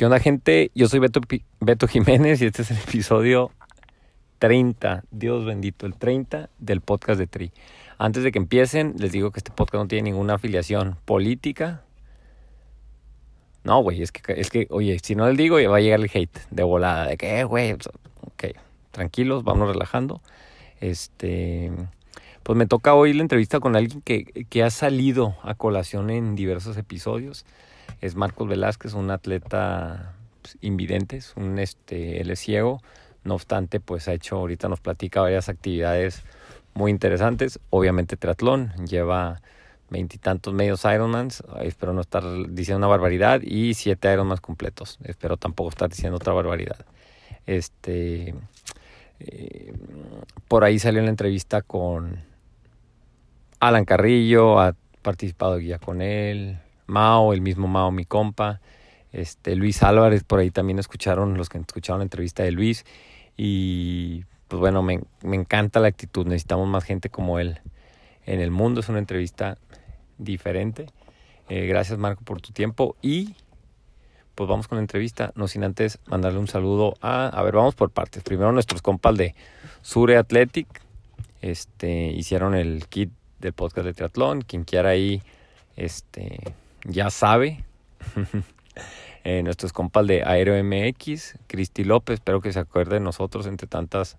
¿Qué onda, gente? Yo soy Beto, Beto Jiménez y este es el episodio 30, Dios bendito, el 30 del podcast de Tri. Antes de que empiecen, les digo que este podcast no tiene ninguna afiliación política. No, güey, es que, es que, oye, si no les digo, va a llegar el hate de volada, de que, eh, güey, ok, tranquilos, vamos relajando. Este, pues me toca hoy la entrevista con alguien que, que ha salido a colación en diversos episodios es Marcos Velázquez, un atleta pues, invidente, un, este, él es ciego, no obstante, pues ha hecho, ahorita nos platica varias actividades muy interesantes, obviamente triatlón, lleva veintitantos medios Ironmans, espero no estar diciendo una barbaridad, y siete Ironmans completos, espero tampoco estar diciendo otra barbaridad. Este, eh, por ahí salió en la entrevista con Alan Carrillo, ha participado guía con él, Mao, el mismo Mao, mi compa, este Luis Álvarez, por ahí también escucharon los que escucharon la entrevista de Luis. Y pues bueno, me, me encanta la actitud, necesitamos más gente como él en el mundo, es una entrevista diferente. Eh, gracias Marco por tu tiempo. Y pues vamos con la entrevista, no sin antes mandarle un saludo a, a ver, vamos por partes. Primero nuestros compas de Sure Athletic, este, hicieron el kit del podcast de triatlón, quien quiera ahí, este, ya sabe. Eh, nuestros compas de Aero MX, Cristi López, espero que se acuerde de nosotros entre tantas,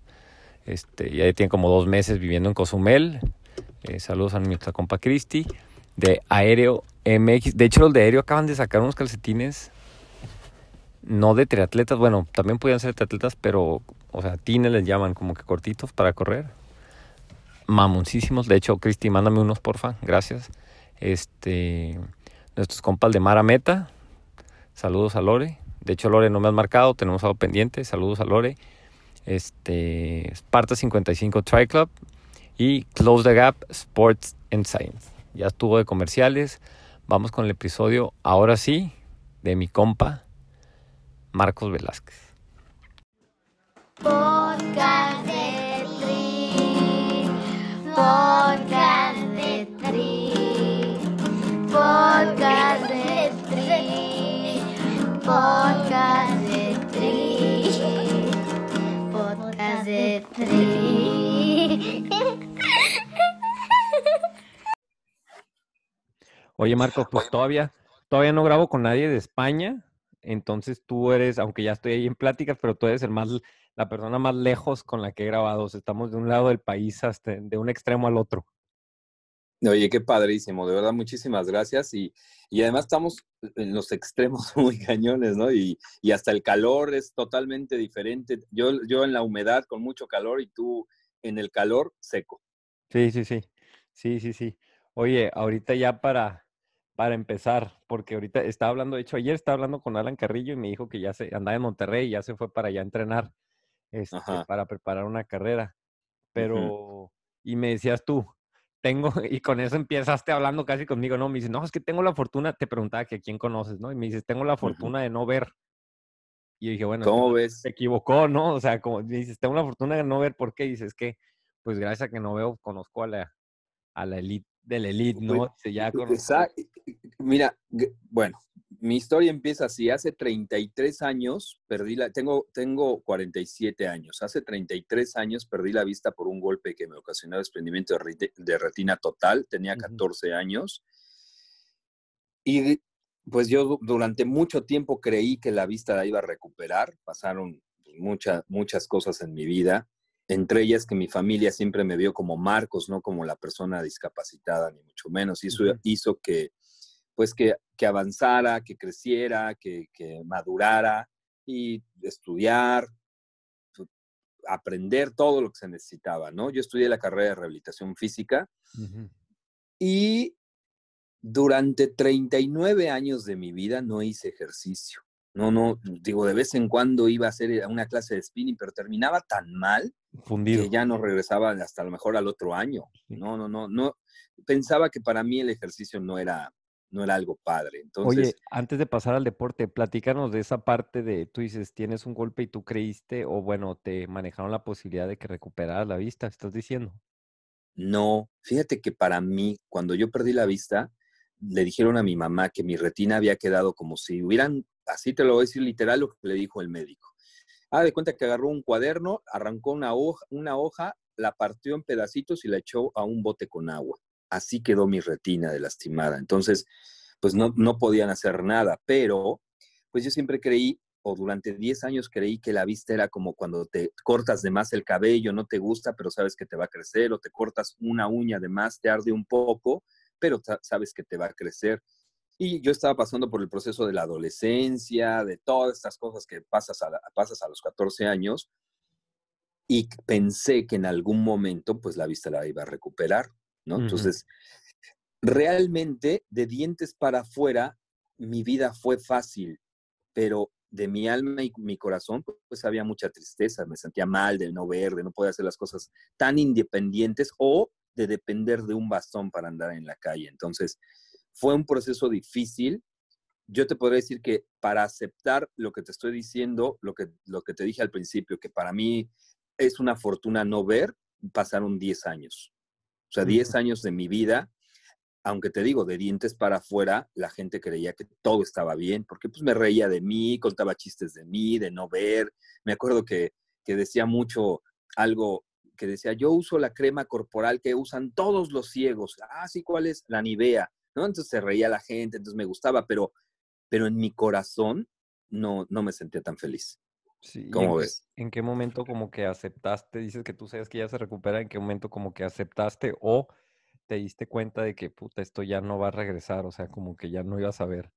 este, ya tiene como dos meses viviendo en Cozumel. Eh, saludos a nuestra compa Cristi de Aéreo MX. De hecho, los de Aéreo acaban de sacar unos calcetines, no de triatletas, bueno, también podían ser triatletas, pero, o sea, tines les llaman como que cortitos para correr. Mamoncísimos. De hecho, Cristi, mándame unos, porfa. Gracias. Este, nuestros compas de Mara Meta. Saludos a Lore. De hecho, Lore no me has marcado, tenemos algo pendiente. Saludos a Lore. Este, Sparta 55 Tri Club y Close the Gap Sports and Science. Ya estuvo de comerciales. Vamos con el episodio, ahora sí, de mi compa Marcos Velázquez. Podcast Podcast de Tri. Podcast de Tri. Podcast de Tri. Oye, Marco, pues todavía, todavía no grabo con nadie de España. Entonces tú eres, aunque ya estoy ahí en pláticas, pero tú eres el más, la persona más lejos con la que he grabado. O sea, estamos de un lado del país hasta de un extremo al otro. Oye, qué padrísimo, de verdad, muchísimas gracias. Y, y además estamos en los extremos muy cañones, ¿no? Y, y hasta el calor es totalmente diferente. Yo, yo en la humedad con mucho calor y tú en el calor seco. Sí, sí, sí. Sí, sí, sí. Oye, ahorita ya para, para empezar, porque ahorita estaba hablando, de hecho, ayer estaba hablando con Alan Carrillo y me dijo que ya se andaba en Monterrey y ya se fue para allá a entrenar este, para preparar una carrera. Pero, y me decías tú, tengo, y con eso empezaste hablando casi conmigo, ¿no? Me dices, no, es que tengo la fortuna, te preguntaba que a quién conoces, ¿no? Y me dices, tengo la fortuna de no ver. Y yo dije, bueno, ¿Cómo ves? se equivocó, ¿no? O sea, como me dices, tengo la fortuna de no ver, ¿por qué? Dices que, pues gracias a que no veo, conozco a la, a la elite de la elite, ¿no? Pues, ya. Exacto. Mira, bueno, mi historia empieza así. Hace 33 años perdí la, tengo, tengo 47 años. Hace 33 años perdí la vista por un golpe que me ocasionó desprendimiento de, reti- de retina total. Tenía Ujú. 14 años. Y pues yo du- durante mucho tiempo creí que la vista la iba a recuperar. Pasaron pues, muchas, muchas cosas en mi vida. Entre ellas que mi familia siempre me vio como Marcos, no como la persona discapacitada, ni mucho menos. Y eso Ujú. hizo que, pues, que, que avanzara, que creciera, que, que madurara y estudiar, tu- aprender todo lo que se necesitaba, ¿no? Yo estudié la carrera de rehabilitación física Ujú. y durante 39 años de mi vida no hice ejercicio. No, no, digo, de vez en cuando iba a hacer una clase de spinning, pero terminaba tan mal Fundido. que ya no regresaba hasta a lo mejor al otro año. No, no, no, no. Pensaba que para mí el ejercicio no era, no era algo padre. Entonces, Oye, antes de pasar al deporte, platícanos de esa parte de, tú dices, tienes un golpe y tú creíste, o bueno, te manejaron la posibilidad de que recuperaras la vista, estás diciendo. no, fíjate que para mí, cuando yo perdí la vista, le dijeron a mi mamá que mi retina había quedado como si hubieran, así te lo voy a decir literal lo que le dijo el médico. Ah, de cuenta que agarró un cuaderno, arrancó una hoja, la partió en pedacitos y la echó a un bote con agua. Así quedó mi retina de lastimada. Entonces, pues no, no podían hacer nada, pero pues yo siempre creí, o durante 10 años creí que la vista era como cuando te cortas de más el cabello, no te gusta, pero sabes que te va a crecer, o te cortas una uña de más, te arde un poco, pero sabes que te va a crecer. Y yo estaba pasando por el proceso de la adolescencia, de todas estas cosas que pasas a, pasas a los 14 años, y pensé que en algún momento pues la vista la iba a recuperar, ¿no? Entonces, realmente de dientes para afuera, mi vida fue fácil, pero de mi alma y mi corazón, pues había mucha tristeza, me sentía mal de no ver, de no poder hacer las cosas tan independientes o de depender de un bastón para andar en la calle. Entonces, fue un proceso difícil. Yo te podría decir que para aceptar lo que te estoy diciendo, lo que, lo que te dije al principio, que para mí es una fortuna no ver, pasaron 10 años. O sea, 10 años de mi vida, aunque te digo, de dientes para afuera, la gente creía que todo estaba bien, porque pues me reía de mí, contaba chistes de mí, de no ver. Me acuerdo que, que decía mucho algo que decía, yo uso la crema corporal que usan todos los ciegos. Ah, sí, ¿cuál es? La Nivea. ¿No? Entonces se reía la gente, entonces me gustaba, pero, pero en mi corazón no, no me sentía tan feliz. Sí, ¿Cómo en ves? ¿En qué momento como que aceptaste, dices que tú sabes que ya se recupera, en qué momento como que aceptaste o te diste cuenta de que, puta, esto ya no va a regresar, o sea, como que ya no ibas a ver?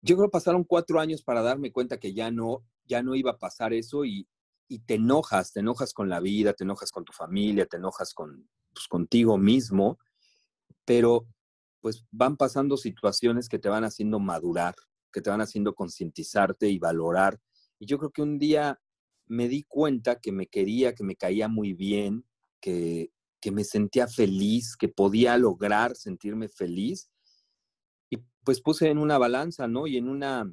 Yo creo que pasaron cuatro años para darme cuenta que ya no, ya no iba a pasar eso y, y te enojas, te enojas con la vida, te enojas con tu familia, te enojas con, pues, contigo mismo, pero pues van pasando situaciones que te van haciendo madurar, que te van haciendo concientizarte y valorar. Y yo creo que un día me di cuenta que me quería, que me caía muy bien, que, que me sentía feliz, que podía lograr sentirme feliz. Y pues puse en una balanza, ¿no? Y en una,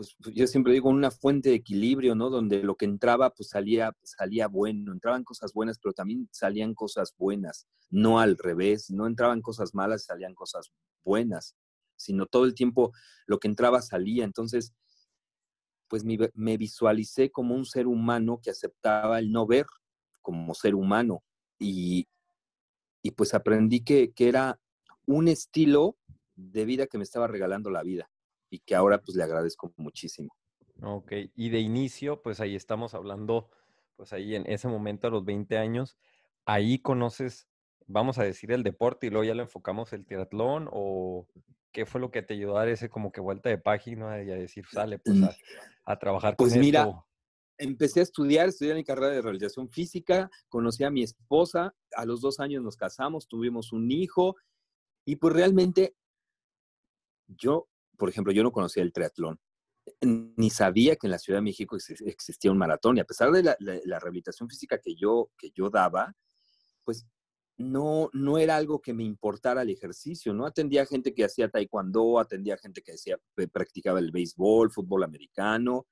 pues yo siempre digo, una fuente de equilibrio, ¿no? Donde lo que entraba, pues salía, salía bueno, entraban cosas buenas, pero también salían cosas buenas, no al revés, no entraban cosas malas, salían cosas buenas, sino todo el tiempo lo que entraba salía. Entonces, pues me, me visualicé como un ser humano que aceptaba el no ver como ser humano y, y pues aprendí que, que era un estilo de vida que me estaba regalando la vida y que ahora pues le agradezco muchísimo. Ok, y de inicio, pues ahí estamos hablando, pues ahí en ese momento a los 20 años, ahí conoces, vamos a decir, el deporte y luego ya le enfocamos el triatlón o qué fue lo que te ayudó a dar ese como que vuelta de página y a decir, sale, pues mm. a, trabajar pues mira, empecé a estudiar, estudié mi carrera de realización física, conocí a mi esposa, a los dos años nos casamos, tuvimos un hijo y pues realmente yo por ejemplo, yo no conocía el triatlón, ni sabía que en la Ciudad de México existía un maratón, y a pesar de la, rehabilitación física que yo, que yo daba, pues no, no era algo que me importara el ejercicio, ¿no? Atendía gente que hacía taekwondo, atendía gente que hacía, practicaba el béisbol, fútbol americano,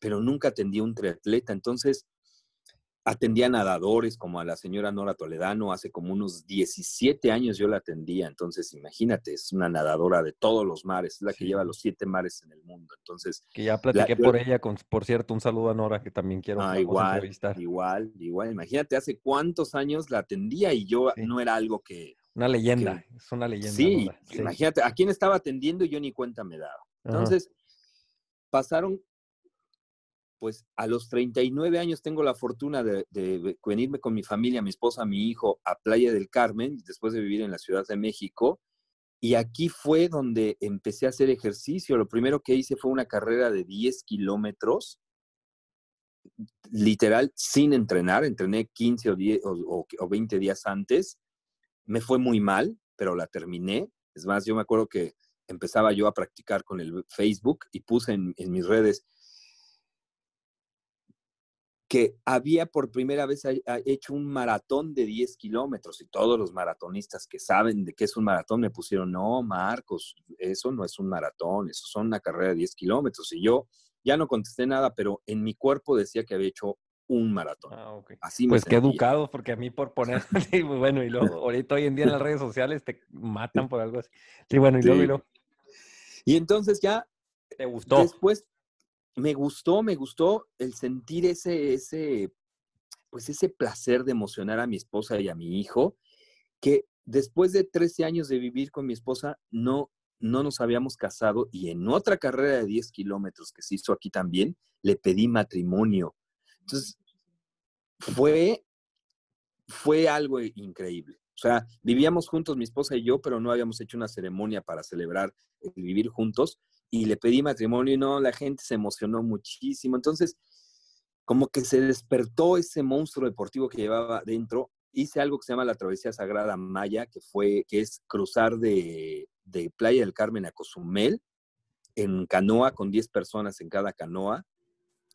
pero nunca atendía un triatleta. Entonces, atendía nadadores como a la señora Nora Toledano, hace como unos 17 años yo la atendía, entonces imagínate, es una nadadora de todos los mares, es la que lleva los siete mares en el mundo, entonces... Que ya platiqué por ella, con, por cierto, un saludo a Nora que también quiero ah, igual, entrevistar. Igual, igual, imagínate, hace cuántos años la atendía y yo no era algo que... Una leyenda, es una leyenda. Sí, imagínate, a quién estaba atendiendo y yo ni cuenta me daba. Entonces, pasaron pues a los 39 años tengo la fortuna de, venirme con mi familia, mi esposa, mi hijo, a Playa del Carmen, después de vivir en la Ciudad de México. Y aquí fue donde empecé a hacer ejercicio. Lo primero que hice fue una carrera de 10 kilómetros, literal, sin entrenar. Entrené 15 o, 10, o, 20 días antes. Me fue muy mal, pero la terminé. Es más, yo me acuerdo que empezaba yo a practicar con el Facebook y puse en mis redes, que había por primera vez hecho un maratón de 10 kilómetros y todos los maratonistas que saben de qué es un maratón me pusieron, no, Marcos, eso no es un maratón, eso son una carrera de 10 kilómetros. Y yo ya no contesté nada, pero en mi cuerpo decía que había hecho un maratón. Ah, Así pues qué educado, porque a mí por poner, bueno, y luego, ahorita hoy en día en las redes sociales te matan por algo así. Sí, bueno, y luego, y luego. Y entonces ya. ¿Te gustó? Después, me gustó, me gustó el sentir ese, ese, pues ese placer de emocionar a mi esposa y a mi hijo, que después de 13 años de vivir con mi esposa, no, no nos habíamos casado y en otra carrera de 10 kilómetros que se hizo aquí también, le pedí matrimonio. Entonces, fue, fue algo increíble. O sea, vivíamos juntos mi esposa y yo, pero no habíamos hecho una ceremonia para celebrar el vivir juntos y le pedí matrimonio y no, la gente se emocionó muchísimo. Entonces, como que se despertó ese monstruo deportivo que llevaba dentro. Hice algo que se llama la Travesía Sagrada Maya, que fue, que es cruzar de, de Playa del Carmen a Cozumel en canoa con 10 personas en cada canoa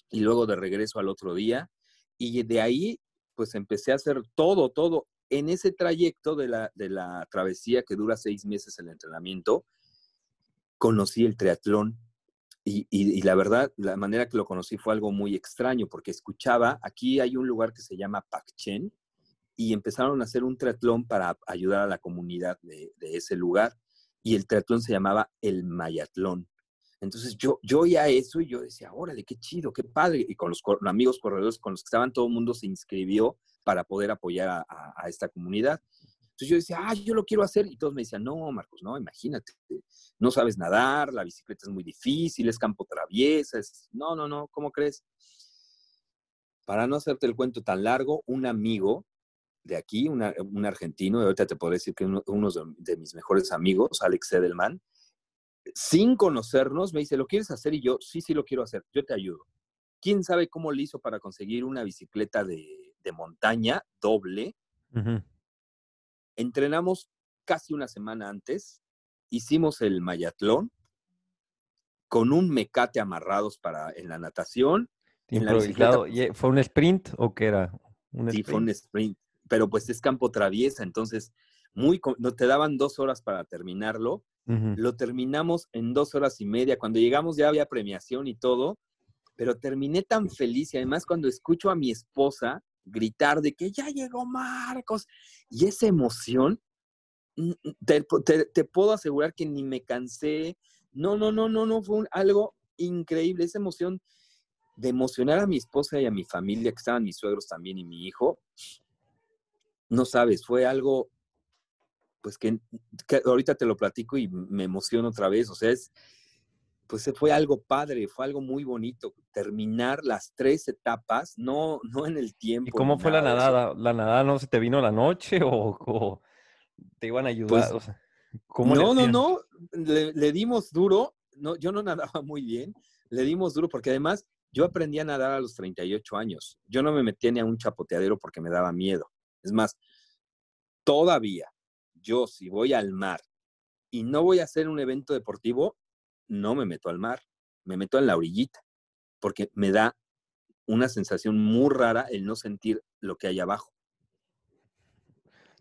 y luego de regreso al otro día. Y de ahí, pues empecé a hacer todo, todo. En ese trayecto de la, de la travesía que dura seis meses el entrenamiento, conocí el triatlón y, la verdad, la manera que lo conocí fue algo muy extraño porque escuchaba, aquí hay un lugar que se llama Pacchen y empezaron a hacer un triatlón para ayudar a la comunidad de, ese lugar y el triatlón se llamaba el Mayatlón. Entonces yo, yo oía eso y yo decía, órale, qué chido, qué padre. Y con los amigos corredores con los que estaban, todo el mundo se inscribió para poder apoyar a esta comunidad. Entonces yo decía, ah, yo lo quiero hacer. Y todos me decían, no, Marcos, no, imagínate, no sabes nadar, la bicicleta es muy difícil, es campo traviesa, es... no, no, no, ¿cómo crees? Para no hacerte el cuento tan largo, un amigo de aquí, un argentino, ahorita te puedo decir que uno, de, de, mis mejores amigos, Alex Edelman, sin conocernos, me dice, ¿lo quieres hacer? Y yo, sí, sí lo quiero hacer, yo te ayudo. ¿Quién sabe cómo le hizo para conseguir una bicicleta de, de montaña doble? Entrenamos casi una semana antes, hicimos el mayatlón con un mecate amarrados para en la natación. En la pues ¿Fue un sprint o qué era? sí, fue un sprint, pero pues es campo traviesa, entonces muy, no, te daban dos horas para terminarlo. Lo terminamos en dos horas y media. Cuando llegamos ya había premiación y todo, pero terminé tan feliz y además cuando escucho a mi esposa gritar de que ya llegó Marcos. Y esa emoción, te, puedo asegurar que ni me cansé. No, no, no, no, no, fue algo increíble. Esa emoción de emocionar a mi esposa y a mi familia, que estaban mis suegros también y mi hijo. No sabes, fue algo, pues que, que ahorita te lo platico y me emociono otra vez. O sea, es, pues fue algo padre, fue algo muy bonito. Terminar las tres etapas, no, no en el tiempo. ¿Y cómo fue la nadada? ¿La nadada no se te vino la noche o, te iban a ayudar? Pues, no, no, no, le, dimos duro. No, yo no nadaba muy bien, le dimos duro porque además yo aprendí a nadar a los 38 años. Yo no me metía ni a un chapoteadero porque me daba miedo. Es más, todavía yo si voy al mar y no voy a hacer un evento deportivo, no me meto al mar, me meto en la orillita, porque me da una sensación muy rara el no sentir lo que hay abajo.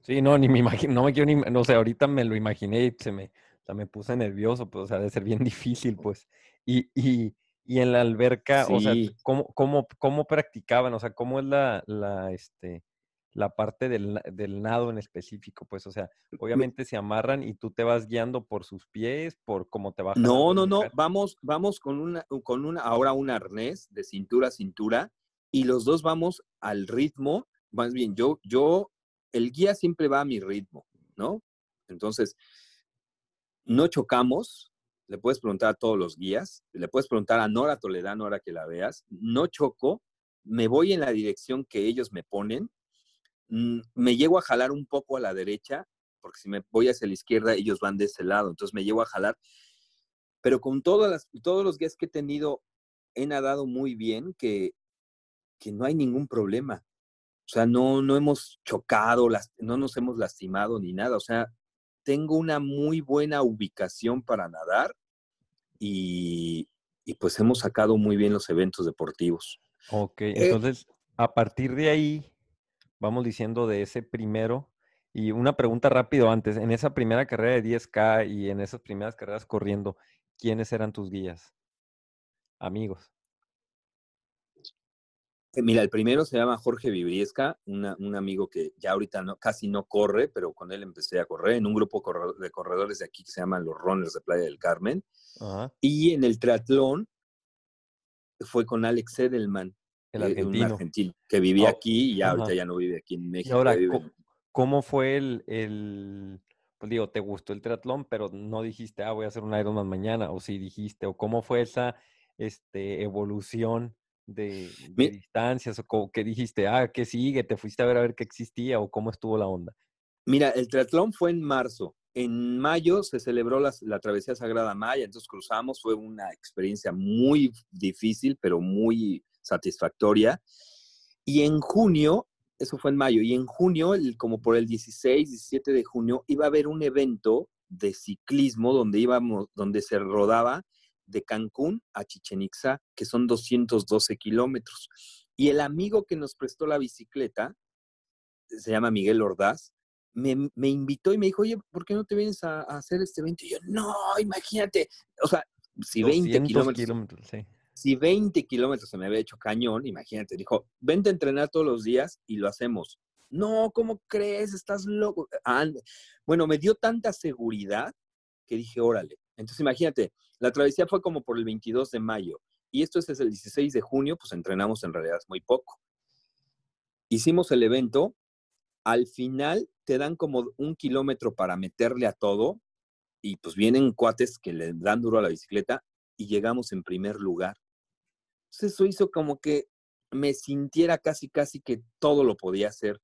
Sí, no, ni me imagino, no me quiero ni, no sé, ahorita me lo imaginé y se me, me puse nervioso, pues, o sea, debe ser bien difícil, pues. Y, y, y en la alberca, o sea, ¿cómo, cómo, cómo practicaban? O sea, ¿cómo es la, la, este, la parte del, del, nado en específico, pues, o sea, obviamente se amarran y tú te vas guiando por sus pies, por cómo te bajas. No, no, no, vamos, vamos con una, con una, ahora un arnés de cintura a cintura y los dos vamos al ritmo, más bien, yo, yo, el guía siempre va a mi ritmo, ¿no? Entonces, no chocamos, le puedes preguntar a todos los guías, le puedes preguntar a Nora Toledano ahora que la veas, no choco, me voy en la dirección que ellos me ponen me llego a jalar un poco a la derecha, porque si me voy hacia la izquierda, ellos van de ese lado, entonces me llego a jalar. Pero con todas las, todos los guías que he tenido, he nadado muy bien, que, que no hay ningún problema. O sea, no, no hemos chocado, las, no nos hemos lastimado ni nada. O sea, tengo una muy buena ubicación para nadar y, y pues hemos sacado muy bien los eventos deportivos. Ok, eh, entonces a partir de ahí, vamos diciendo de ese primero, y una pregunta rápido antes, en esa primera carrera de 10K y en esas primeras carreras corriendo, ¿quiénes eran tus guías? Amigos. Eh, Mira, el primero se llama Jorge Vibriesca, una- un amigo que ya ahorita no, casi no corre, pero con él empecé a correr en un grupo de corredores de aquí que se llaman los Runners de Playa del Carmen. Y en el triatlón fue con Alex Edelman, El eh, un argentino. argentino que vivía Oh, aquí y ahorita ya no vive aquí en Y México. ahora, vive ¿cómo fue el, el, pues digo, te gustó el triatlón, pero no dijiste, ah, voy a hacer un Ironman mañana, o sí dijiste, o cómo fue esa este, evolución de, de Mi- distancias, o co- qué dijiste, ah, ¿qué sigue? ¿Te fuiste a ver a ver qué existía, o cómo estuvo la onda? Mira, el triatlón fue en marzo. En mayo se celebró la, travesía Sagrada Maya, entonces cruzamos, fue una experiencia muy difícil, pero muy satisfactoria. Y en junio, eso fue en mayo, y en junio, como por el 16, 17 de junio, iba a haber un evento de ciclismo donde íbamos, donde se rodaba de Cancún a Chichen Itza, que son 212 kilómetros. Y el amigo que nos prestó la bicicleta, se llama Miguel Ordaz, me, me invitó y me dijo, oye, ¿por qué no te vienes a, a hacer este evento? Y yo, no, imagínate. O sea, si 20 200 kilómetros, kilómetros, sí. si 20 kilómetros se me había hecho cañón, imagínate, dijo, vente a entrenar todos los días y lo hacemos. No, ¿cómo crees? Estás loco. Ah, bueno, me dio tanta seguridad que dije, órale. Entonces, imagínate, la travesía fue como por el 22 de mayo y esto es el 16 de junio, pues entrenamos en realidad muy poco. Hicimos el evento, al final te dan como un kilómetro para meterle a todo y pues vienen cuates que le dan duro a la bicicleta y llegamos en primer lugar. Entonces eso hizo como que me sintiera casi, casi que todo lo podía hacer.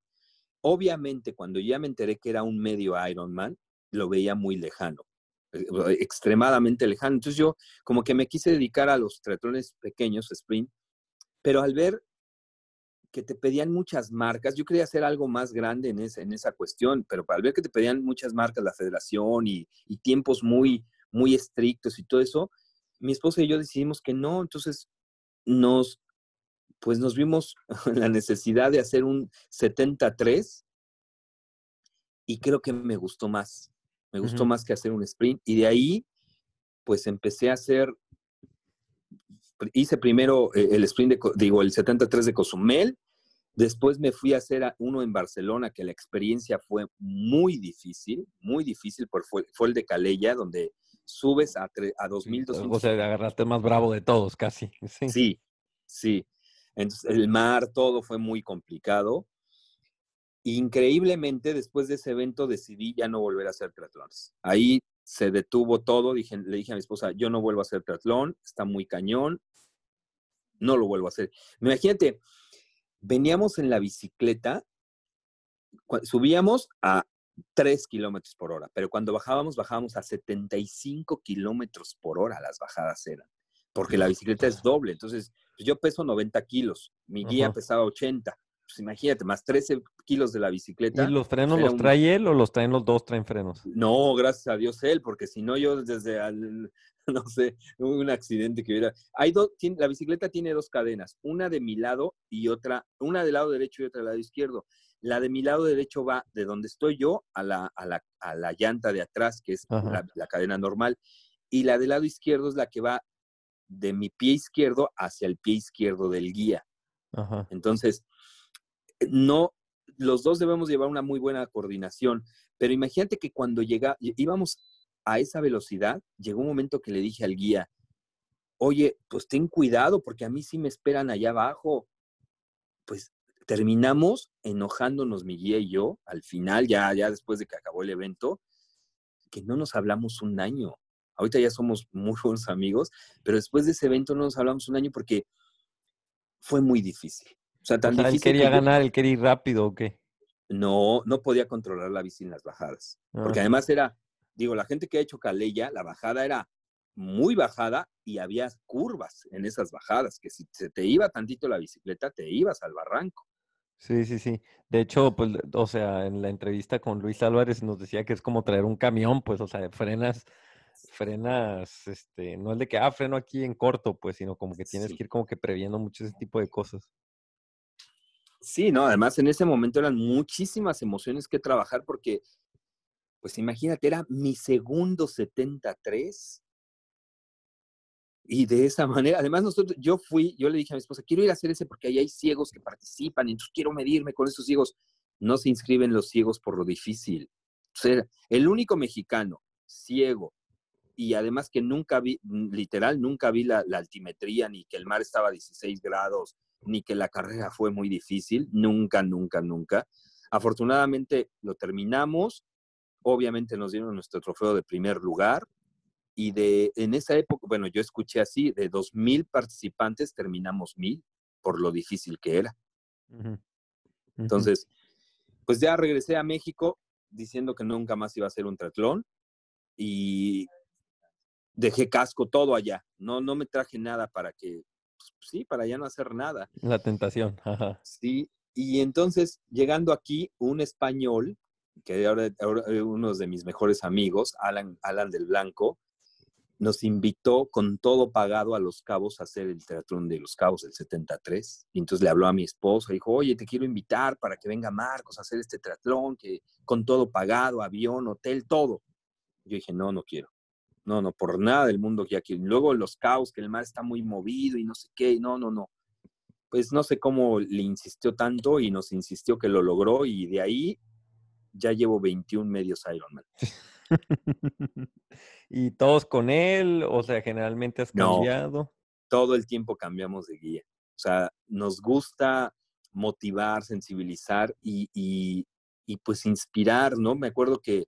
Obviamente, cuando ya me enteré que era un medio Ironman, lo veía muy lejano, eh, extremadamente lejano. Entonces yo como que me quise dedicar a los triatlones pequeños, sprint, pero al ver que te pedían muchas marcas, yo quería hacer algo más grande en esa, en esa cuestión, pero al ver que te pedían muchas marcas, la federación y, y tiempos muy, muy estrictos y todo eso, mi esposa y yo decidimos que no, entonces nos, pues nos vimos la necesidad de hacer un 73 y creo que me gustó más, me gustó más que hacer un sprint y de ahí pues empecé a hacer, hice primero eh, el sprint, de, digo, el 73 de Cozumel, después me fui a hacer uno en Barcelona que la experiencia fue muy difícil, muy difícil, porque fue, fue el de Calella, donde subes a, tre- a 2200 O sea, agarraste más bravo de todos, casi. Sí. Sí, sí. Entonces, el mar, todo fue muy complicado. Increíblemente, después de ese evento decidí ya no volver a hacer triatlones. Ahí se detuvo todo. Dije, le dije a mi esposa, yo no vuelvo a hacer triatlón, está muy cañón, no lo vuelvo a hacer. Imagínate, veníamos en la bicicleta, subíamos a 3 kilómetros por hora, pero cuando bajábamos, bajábamos a 75 kilómetros por hora, las bajadas eran, porque la bicicleta es doble, entonces pues, yo peso 90 kilos, mi guía Ajá. pesaba 80, pues imagínate, más 13 kilos de la bicicleta. ¿Y los frenos era los un- trae él o los traen los dos traen frenos? No, gracias a Dios él, porque si no yo desde, al- no sé, hubo un accidente que hubiera... Hay dos, la bicicleta tiene dos cadenas, una de mi lado y otra, una del lado derecho y otra del lado izquierdo. La de mi lado derecho va de donde estoy yo a la, a la, a la llanta de atrás, que es la, la cadena normal, y la del lado izquierdo es la que va de mi pie izquierdo hacia el pie izquierdo del guía. Ajá. Entonces, no, los dos debemos llevar una muy buena coordinación, pero imagínate que cuando llega, íbamos a esa velocidad, llegó un momento que le dije al guía, oye, pues ten cuidado porque a mí sí me esperan allá abajo. Pues terminamos enojándonos mi guía y yo, al final, ya, ya después de que acabó el evento, que no nos hablamos un año. Ahorita ya somos muy buenos amigos, pero después de ese evento no nos hablamos un año porque fue muy difícil. O sea, O tan sea, él difícil que quería ganar, él quería ir rápido o qué. no, no podía controlar la bici en las bajadas. Porque Ah. además era, digo, la gente que ha hecho Calella, la bajada era muy bajada y había curvas en esas bajadas, que si se te iba tantito la bicicleta, te ibas al barranco. Sí, sí, sí. De hecho, pues, o sea, en la entrevista con Luis Álvarez nos decía que es como traer un camión, pues, o sea, frenas, frenas, este, no es de que, ah, freno aquí en corto, pues, sino como que tienes Sí. que ir como que previendo mucho ese tipo de cosas. Sí, no, además en ese momento eran muchísimas emociones que trabajar porque, pues imagínate, era mi segundo 73 y de esa manera, además nosotros, yo fui, yo le dije a mi esposa, quiero ir a hacer ese porque ahí hay ciegos que participan, entonces quiero medirme con esos ciegos. No se inscriben los ciegos por lo difícil. O sea, el único mexicano ciego y además que nunca vi, literal, nunca vi la, la, altimetría, ni que el mar estaba a 16 grados, ni que la carrera fue muy difícil, nunca, nunca, nunca. Afortunadamente lo terminamos, obviamente nos dieron nuestro trofeo de primer lugar, y de en esa época, bueno, yo escuché así, de 2.000 participantes terminamos 1.000 por lo difícil que era. Uh -huh. Uh -huh. Entonces, pues ya regresé a México diciendo que nunca más iba a hacer un triatlón y dejé casco todo allá. No, no me traje nada para que, pues, sí, para ya no hacer nada. La tentación. Ajá. Sí, y entonces llegando aquí, un español, que ahora, ahora uno de mis mejores amigos, Alan, Alan del Blanco, nos invitó con todo pagado a Los Cabos a hacer el triatlón de Los Cabos del 73. Y entonces le habló a mi esposa, dijo, oye, te quiero invitar para que venga Marcos a hacer este triatlón, que con todo pagado, avión, hotel, todo. Yo dije, no, no quiero. No, no, por nada del mundo que. Luego Los Cabos, que el mar está muy movido y no sé qué, no, no, no. Pues no sé cómo le insistió tanto y nos insistió que lo logró y de ahí ya llevo 21 medios Ironman. ¿Y todos con él? O sea, generalmente has cambiado. No, todo el tiempo cambiamos de guía. O sea, nos gusta motivar, sensibilizar y, y, y pues inspirar, ¿no? Me acuerdo que,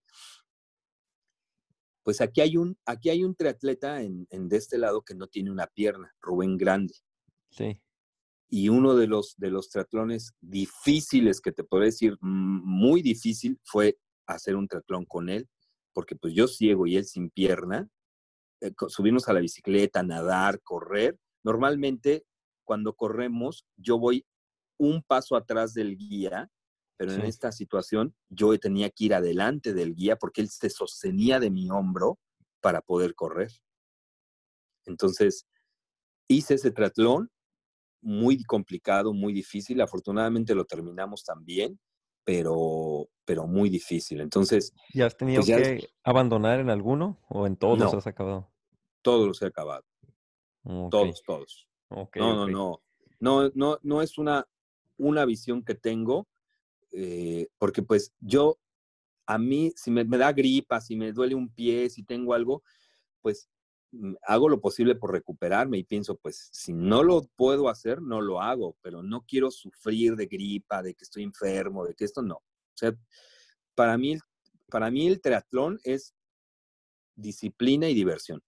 pues aquí hay un, aquí hay un triatleta en, en de este lado que no tiene una pierna, Rubén Grande. Sí. Y uno de los, de los triatlones difíciles, que te puedo decir, muy difícil, fue hacer un triatlón con él porque pues yo ciego y él sin pierna, eh, subirnos a la bicicleta, nadar, correr. Normalmente cuando corremos yo voy un paso atrás del guía, pero sí. en esta situación yo tenía que ir adelante del guía porque él se sostenía de mi hombro para poder correr. Entonces, hice ese triatlón muy complicado, muy difícil. Afortunadamente lo terminamos también pero, pero muy difícil. Entonces. ¿Y has tenido pues ya... que abandonar en alguno o en todos no, los has acabado? Todos los he acabado. Okay. Todos, todos. Okay, no, okay. no, no, no. No, no es una, una visión que tengo, eh, porque pues yo, a mí, si me, me da gripa, si me duele un pie, si tengo algo, pues mm, hago lo posible por recuperarme y pienso, pues si no lo puedo hacer, no lo hago, pero no quiero sufrir de gripa, de que estoy enfermo, de que esto no. O sea, para mí, para mí el triatlón es disciplina y diversión.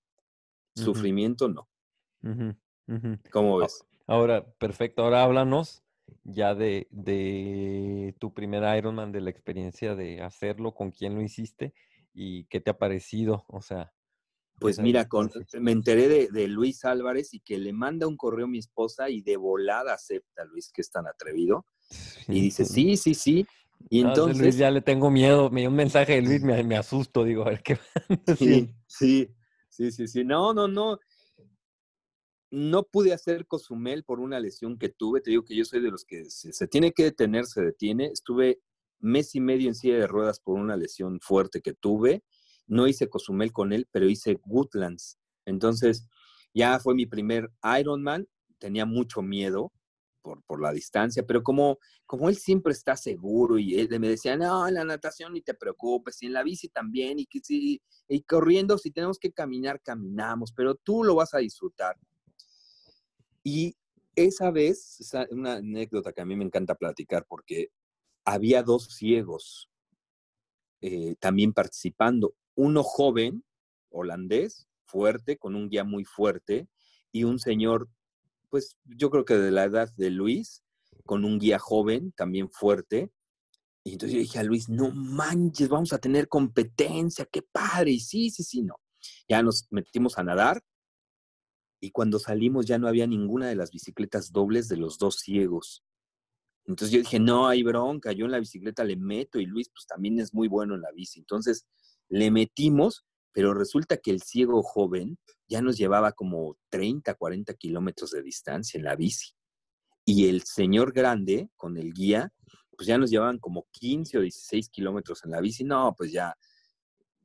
Uh -huh. Sufrimiento no. Uh -huh. Uh -huh. ¿Cómo ves? Ahora, perfecto. Ahora háblanos ya de, de tu primer Ironman, de la experiencia de hacerlo, con quién lo hiciste y qué te ha parecido. O sea, pues mira, con, me enteré de, de, Luis Álvarez y que le manda un correo a mi esposa y de volada acepta Luis, que es tan atrevido. Y dice, sí, sí, sí. Y no, entonces... Luis, ya le tengo miedo. Me dio un mensaje de Luis, me, me asusto. Digo, a ver qué. sí, sí, sí, sí, sí. No, no, no. No pude hacer Cozumel por una lesión que tuve. Te digo que yo soy de los que se, se tiene que detener, se detiene. Estuve mes y medio en silla de ruedas por una lesión fuerte que tuve no hice Cozumel con él, pero hice Woodlands. Entonces, ya fue mi primer Ironman. Tenía mucho miedo por, por la distancia, pero como, como él siempre está seguro y él me decía, no, en la natación ni te preocupes, y en la bici también, y, si, y corriendo, si tenemos que caminar, caminamos, pero tú lo vas a disfrutar. Y esa vez, una anécdota que a mí me encanta platicar, porque había dos ciegos eh, también participando uno joven, holandés, fuerte, con un guía muy fuerte, y un señor, pues yo creo que de la edad de Luis, con un guía joven, también fuerte. Y entonces yo dije a Luis, no manches, vamos a tener competencia, qué padre. Y sí, sí, sí, no. Ya nos metimos a nadar y cuando salimos ya no había ninguna de las bicicletas dobles de los dos ciegos. Entonces yo dije, no hay bronca, yo en la bicicleta le meto y Luis pues también es muy bueno en la bici. Entonces le metimos, pero resulta que el ciego joven ya nos llevaba como 30, 40 kilómetros de distancia en la bici. y el señor grande con el guía, pues ya nos llevaban como 15 o 16 kilómetros en la bici. No, pues ya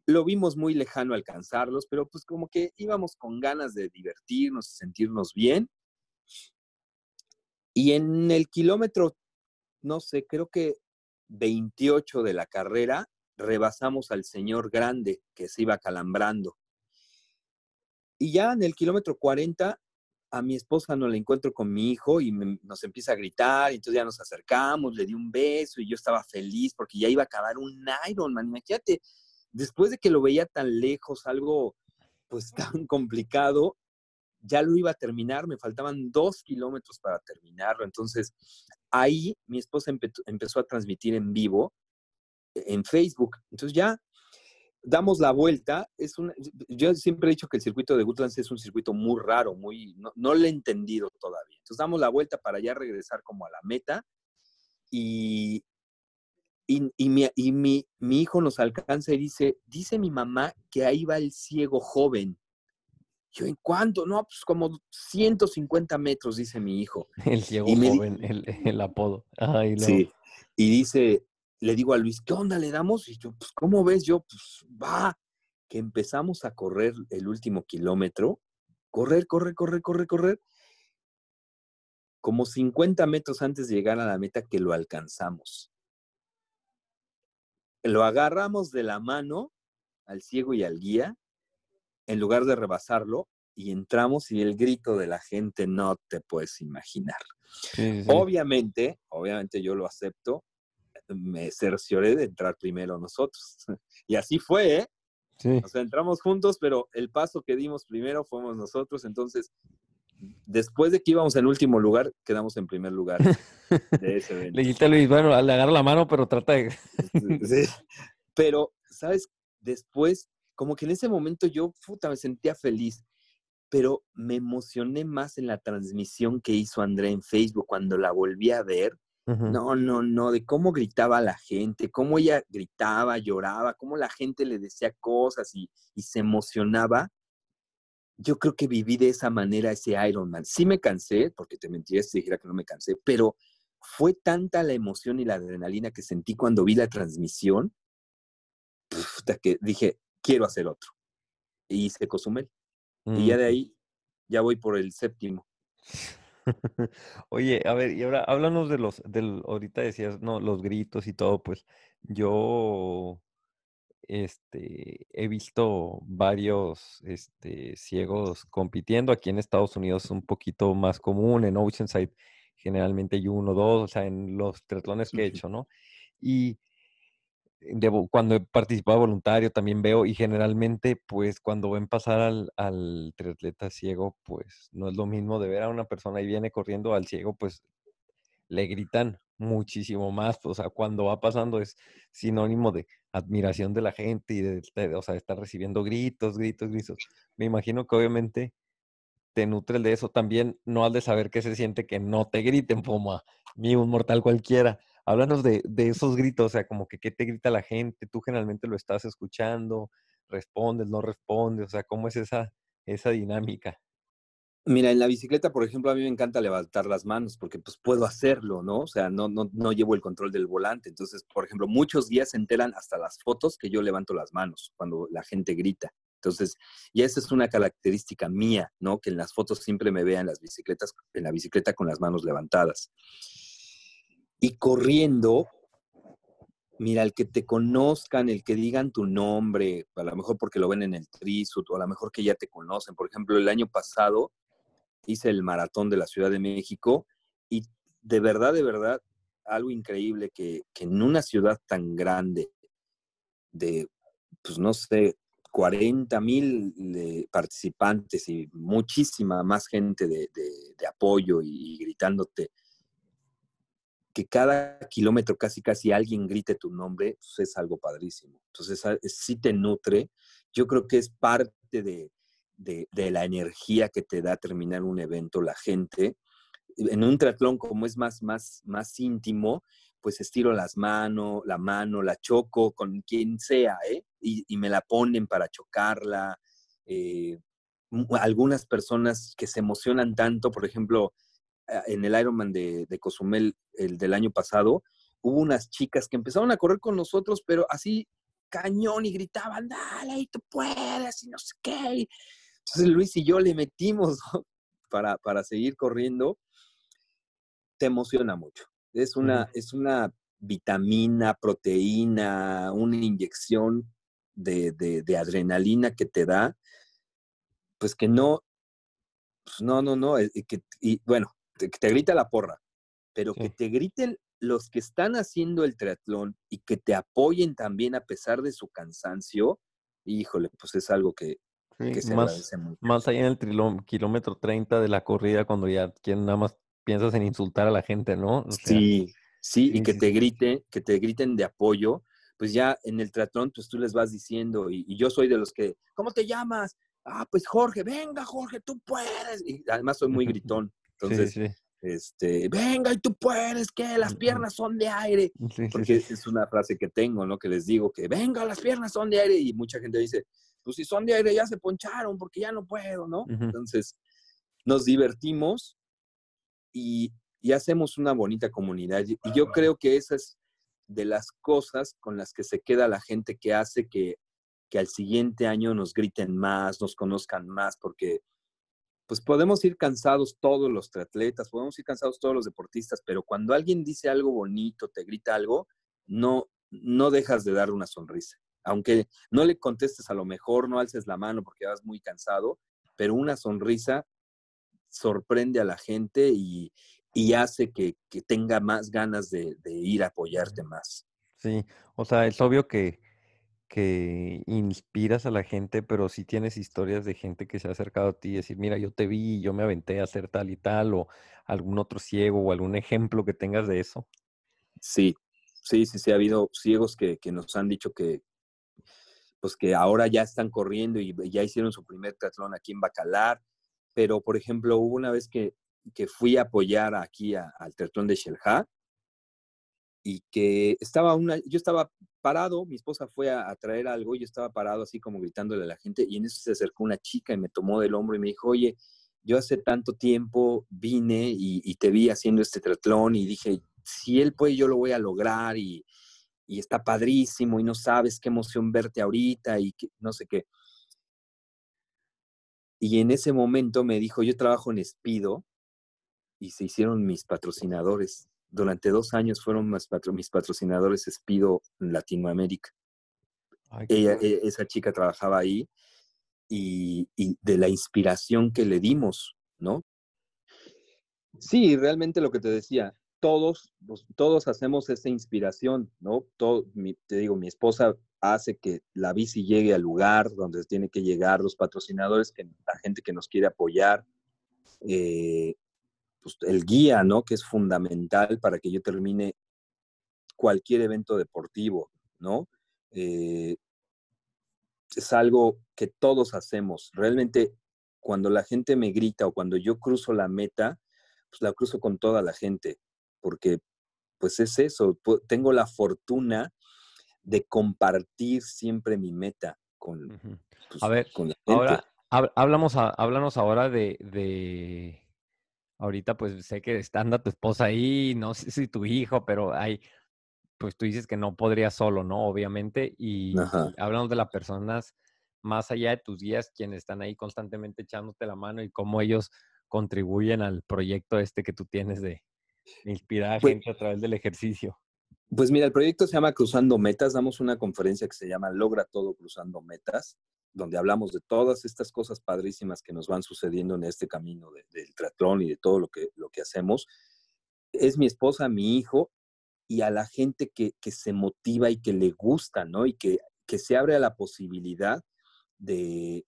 lo vimos muy lejano alcanzarlos, pero pues como que íbamos con ganas de divertirnos y sentirnos bien. Y en el kilómetro, no sé, creo que 28 de la carrera, rebasamos al señor grande que se iba calambrando. Y ya en el kilómetro 40, a mi esposa no la encuentro con mi hijo y nos empieza a gritar, y entonces ya nos acercamos, le di un beso y yo estaba feliz porque ya iba a acabar un Ironman. Imagínate, después de que lo veía tan lejos, algo pues tan complicado, ya lo iba a terminar, me faltaban dos kilómetros para terminarlo. Entonces, ahí mi esposa empezó a transmitir en vivo en Facebook. Entonces ya damos la vuelta. Es una, yo siempre he dicho que el circuito de Woodlands es un circuito muy raro, muy, no, no lo he entendido todavía. Entonces damos la vuelta para ya regresar como a la meta y, y, y, mi, y mi, mi, hijo nos alcanza y dice, dice mi mamá que ahí va el ciego joven. Yo, ¿en cuánto? No, pues como 150 metros, dice mi hijo. El ciego joven, el, el, apodo. Ay, no. Sí. Y dice, le digo a Luis, ¿qué onda le damos? Y yo, pues, ¿cómo ves? Yo, pues, va, que empezamos a correr el último kilómetro, correr, correr, correr, correr, correr, como 50 metros antes de llegar a la meta que lo alcanzamos. Lo agarramos de la mano al ciego y al guía, en lugar de rebasarlo, y entramos y el grito de la gente no te puedes imaginar. Sí, sí. Obviamente, obviamente yo lo acepto, me cercioré de entrar primero nosotros. Y así fue, ¿eh? Sí. O sea, entramos juntos, pero el paso que dimos primero fuimos nosotros. Entonces, después de que íbamos en último lugar, quedamos en primer lugar de ese evento. Le dijiste a Luis, bueno, le agarro la mano, pero trata de... sí. Pero, ¿sabes? Después, como que en ese momento yo, puta, me sentía feliz, pero me emocioné más en la transmisión que hizo André en Facebook cuando la volví a ver Uh -huh. No, no, no, de cómo gritaba la gente, cómo ella gritaba, lloraba, cómo la gente le decía cosas y, y, se emocionaba. Yo creo que viví de esa manera ese Ironman. Sí me cansé, porque te mentiría si dijera que no me cansé, pero fue tanta la emoción y la adrenalina que sentí cuando vi la transmisión, que dije, quiero hacer otro. Y hice Cozumel. Y ya de ahí, ya voy por el séptimo. Oye, a ver, y ahora háblanos de los, del, ahorita decías, no, los gritos y todo, pues yo, este, he visto varios, este, ciegos compitiendo, aquí en Estados Unidos es un poquito más común, en Oceanside generalmente hay uno, dos, o sea, en los triatlones que he hecho, ¿no? Y de, cuando he participado voluntario también veo y generalmente pues cuando ven pasar al, al, triatleta ciego pues no es lo mismo de ver a una persona y viene corriendo al ciego pues le gritan muchísimo más, o sea, cuando va pasando es sinónimo de admiración de la gente y de, de o sea, estar recibiendo gritos, gritos, gritos. Me imagino que obviamente te nutre de eso. También no has de saber qué se siente que no te griten como a mí, un mortal cualquiera háblanos de, de, esos gritos, o sea, como que qué te grita la gente, tú generalmente lo estás escuchando, respondes, no respondes, o sea, ¿cómo es esa, esa dinámica? Mira, en la bicicleta, por ejemplo, a mí me encanta levantar las manos porque pues puedo hacerlo, ¿no? O sea, no, no, no llevo el control del volante. Entonces, por ejemplo, muchos días se enteran hasta las fotos que yo levanto las manos cuando la gente grita. Entonces, ya esa es una característica mía, ¿no? Que en las fotos siempre me vean las bicicletas, en la bicicleta con las manos levantadas. Y corriendo, mira, el que te conozcan, el que digan tu nombre, a lo mejor porque lo ven en el Trisut, o a lo mejor que ya te conocen. Por ejemplo, el año pasado hice el maratón de la Ciudad de México y de verdad, de verdad, algo increíble que, que en una ciudad tan grande, de, pues no sé, 40 mil eh, participantes y muchísima más gente de, de, apoyo y gritándote, que cada kilómetro casi casi alguien grite tu nombre, pues es algo padrísimo. Entonces, sí te nutre. Yo creo que es parte de, de, la energía que te da terminar un evento la gente. En un triatlón, como es más, más, más íntimo, pues estiro las manos, la mano, la choco con quien sea, ¿eh? Y, y me la ponen para chocarla. Eh, algunas personas que se emocionan tanto, por ejemplo, en el Ironman de, de Cozumel, el del año pasado, hubo unas chicas que empezaron a correr con nosotros, pero así cañón y gritaban, dale, y tú puedes, y no sé qué. Entonces Luis y yo le metimos para, para seguir corriendo. Te emociona mucho. Es una, es una vitamina, proteína, una inyección de, de, adrenalina que te da, pues que no, pues no, no, no, eh, que, y bueno, que te grita la porra, pero que te griten los que están haciendo el triatlón y que te apoyen también a pesar de su cansancio, híjole, pues es algo que, se más, agradece mucho. Más allá en el kilómetro 30 de la corrida, cuando ya nada más piensas en insultar a la gente, ¿no? sí, sí, y que te griten, que te griten de apoyo, pues ya en el triatlón, pues tú les vas diciendo, y, yo soy de los que, ¿cómo te llamas? Ah, pues Jorge, venga Jorge, tú puedes. Y además soy muy gritón. Entonces, este, venga y tú puedes, que las piernas son de aire. Porque es una frase que tengo, ¿no? Que les digo que venga, las piernas son de aire y mucha gente dice, pues si son de aire ya se poncharon porque ya no puedo, ¿no? Entonces, nos divertimos y, y, hacemos una bonita comunidad. Y yo creo que esa es de las cosas con las que se queda la gente que hace que, que al siguiente año nos griten más, nos conozcan más, porque pues podemos ir cansados todos los triatletas, podemos ir cansados todos los deportistas, pero cuando alguien dice algo bonito, te grita algo, no, no dejas de dar una sonrisa. Aunque no le contestes a lo mejor, no alces la mano porque vas muy cansado, pero una sonrisa sorprende a la gente y, hace que, tenga más ganas de, de ir a apoyarte más. Sí, o sea, es obvio que, que inspiras a la gente, pero si tienes historias de gente que se ha acercado a ti y decir, mira, yo te vi, yo me aventé a hacer tal y tal, o algún otro ciego o algún ejemplo que tengas de eso. Sí, sí, sí, sí, ha habido ciegos que, nos han dicho que, pues que ahora ya están corriendo y ya hicieron su primer triatlón aquí en Bacalar, pero por ejemplo, hubo una vez que, que fui a apoyar aquí al triatlón de Shelha y que estaba una, yo estaba parado, mi esposa fue a, traer algo y yo estaba parado así como gritándole a la gente y en eso se acercó una chica y me tomó del hombro y me dijo, oye, yo hace tanto tiempo vine y, te vi haciendo este triatlón y dije, si él puede, yo lo voy a lograr y, está padrísimo y no sabes qué emoción verte ahorita y que, no sé qué. Y en ese momento me dijo, yo trabajo en Espido y se hicieron mis patrocinadores durante dos años fueron mis, patrocinadores Espido Latinoamérica. Ella, e, esa chica trabajaba ahí y, de la inspiración que le dimos, ¿no? Sí, realmente lo que te decía, todos, pues, todos hacemos esa inspiración, ¿no? Todo, te digo, mi esposa hace que la bici llegue al lugar donde tiene que llegar, los patrocinadores, que, la gente que nos quiere apoyar. Eh, pues, el guía, ¿no? Que es fundamental para que yo termine cualquier evento deportivo, ¿no? Eh, es algo que todos hacemos. Realmente, cuando la gente me grita o cuando yo cruzo la meta, pues la cruzo con toda la gente, porque pues es eso, tengo la fortuna de compartir siempre mi meta con, pues, a ver, con la gente. Ahora, hablamos háblanos ahora de, Ahorita pues sé que anda tu esposa ahí, no sé si tu hijo, pero hay, pues tú dices que no podría solo, ¿no? Obviamente. Y, hablamos de las personas más allá de tus guías, quienes están ahí constantemente echándote la mano y cómo ellos contribuyen al proyecto este que tú tienes de, inspirar a pues gente a través del ejercicio. Pues mira, el proyecto se llama Cruzando Metas. Damos una conferencia que se llama Logra todo cruzando metas donde hablamos de todas estas cosas padrísimas que nos van sucediendo en este camino del triatlón y de todo lo que, lo que hacemos. Es mi esposa, mi hijo y a la gente que, se motiva y que le gusta, ¿no? Y que, que se abre a la posibilidad de,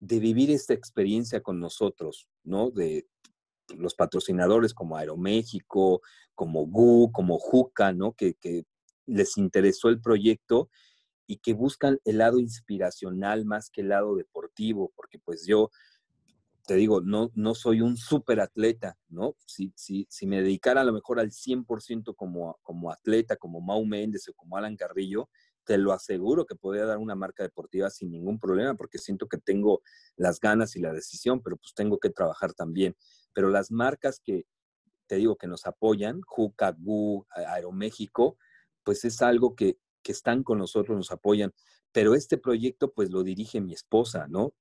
de vivir esta experiencia con nosotros, ¿no? De los patrocinadores como Aeroméxico, como GU, como Juca, ¿no? Que, que les interesó el proyecto y que buscan el lado inspiracional más que el lado deportivo, porque pues yo, te digo, no, no soy un súper atleta, ¿no? Si, si, me dedicara a lo mejor al 100% como, como atleta, como Mau Méndez o como Alan Carrillo, te lo aseguro que podría dar una marca deportiva sin ningún problema, porque siento que tengo las ganas y la decisión, pero pues tengo que trabajar también. Pero las marcas que, te digo que nos apoyan, Jucagu, Aeroméxico, pues es algo que, que están con nosotros, nos apoyan. Pero este proyecto, pues lo dirige mi esposa, ¿no?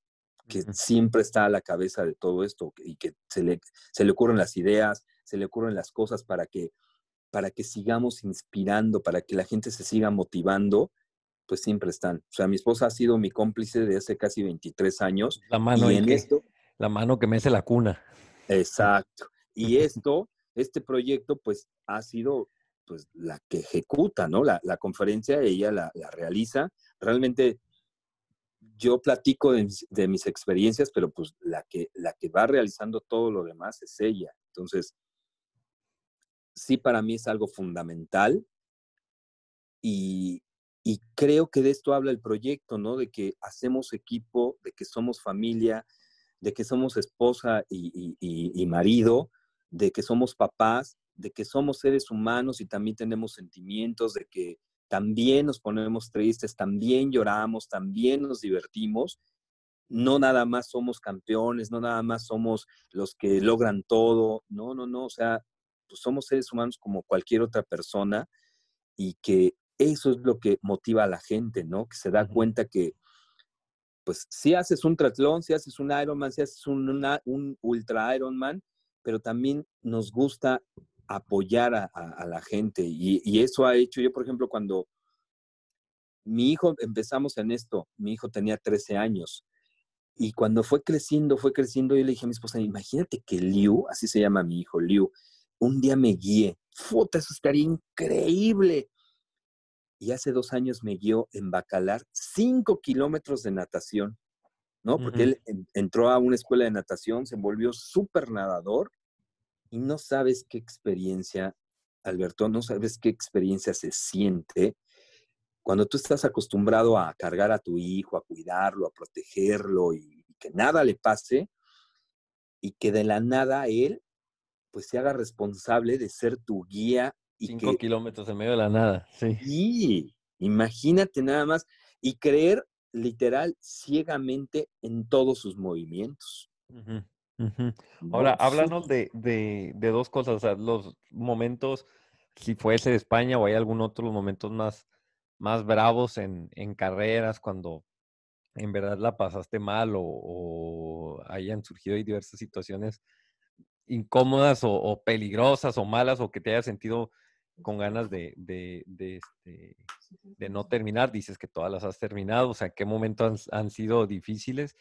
Que siempre está a la cabeza de todo esto y que se le, se le ocurren las ideas, se le ocurren las cosas para que, para que sigamos inspirando, para que la gente se siga motivando, pues siempre están. O sea, mi esposa ha sido mi cómplice de hace casi 23 años. La mano y en esto, la mano que me hace la cuna. Exacto. Y esto, este proyecto, pues ha sido pues la que ejecuta, ¿no? La, la conferencia ella la, realiza. Realmente yo platico de mis, de mis, experiencias, pero pues la que, la que va realizando todo lo demás es ella. Entonces, sí para mí es algo fundamental y, y creo que de esto habla el proyecto, ¿no? De que hacemos equipo, de que somos familia, de que somos esposa y, y, y, marido, de que somos papás, de que somos seres humanos y también tenemos sentimientos, de que también nos ponemos tristes, también lloramos, también nos divertimos. No nada más somos campeones, no nada más somos los que logran todo, no, no, no, o sea, pues somos seres humanos como cualquier otra persona y que eso es lo que motiva a la gente, ¿no? Que se da cuenta que, pues, si haces un triatlón, si haces un Ironman, si haces un, una, un ultra Ironman, pero también nos gusta apoyar a, a, a la gente. Y, y, eso ha hecho, yo por ejemplo, cuando mi hijo, empezamos en esto, mi hijo tenía 13 años. Y cuando fue creciendo, fue creciendo, yo le dije a mi esposa, imagínate que Liu, así se llama mi hijo, Liu, un día me guíe. Futa, eso estaría increíble. Y hace dos años me guió en Bacalar cinco kilómetros de natación, ¿no? Porque uh -huh. él entró a una escuela de natación, se volvió súper nadador y no sabes qué experiencia, Alberto, no sabes qué experiencia se siente cuando tú estás acostumbrado a cargar a tu hijo, a cuidarlo, a protegerlo y, y que nada le pase y que de la nada él pues se haga responsable de ser tu guía. Y Cinco que, kilómetros en medio de la nada, sí. Y imagínate nada más y creer literal ciegamente en todos sus movimientos. Uh -huh. Uh -huh. Ahora, no, háblanos de, de, de, dos cosas, o sea, los momentos, si fuese de España o hay algún otro, los momentos más, más bravos en, en carreras, cuando en verdad la pasaste mal o, o hayan surgido diversas situaciones incómodas o, o, peligrosas o malas o que te hayas sentido con ganas de, de, de, este, de, no terminar. Dices que todas las has terminado, o sea, qué momentos han, han, sido difíciles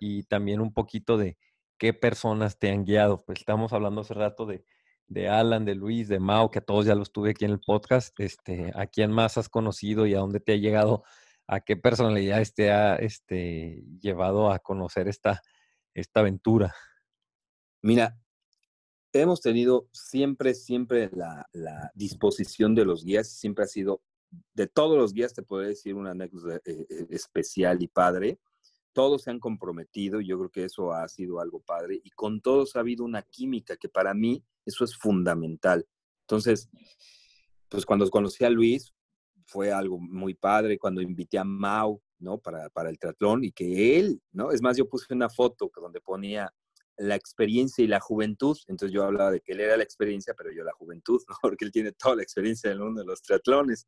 y también un poquito de qué personas te han guiado. Pues estamos hablando hace rato de, de Alan, de Luis, de Mao, que a todos ya los tuve aquí en el podcast. Este, ¿A quién más has conocido y a dónde te ha llegado? ¿A qué personalidades te ha este, llevado a conocer esta, esta aventura? Mira, hemos tenido siempre, siempre la, disposición de los guías, siempre ha sido, de todos los guías te puedo decir una anécdota eh, eh, especial y padre, todos se han comprometido, yo creo que eso ha sido algo padre, y con todos ha habido una química que para mí eso es fundamental. Entonces, pues cuando conocí a Luis, fue algo muy padre, cuando invité a Mau, ¿no? Para, para el triatlón, y que él, ¿no? Es más, yo puse una foto donde ponía la experiencia y la juventud. Entonces yo hablaba de que él era la experiencia, pero yo la juventud, porque él tiene toda la experiencia del mundo de los triatlones.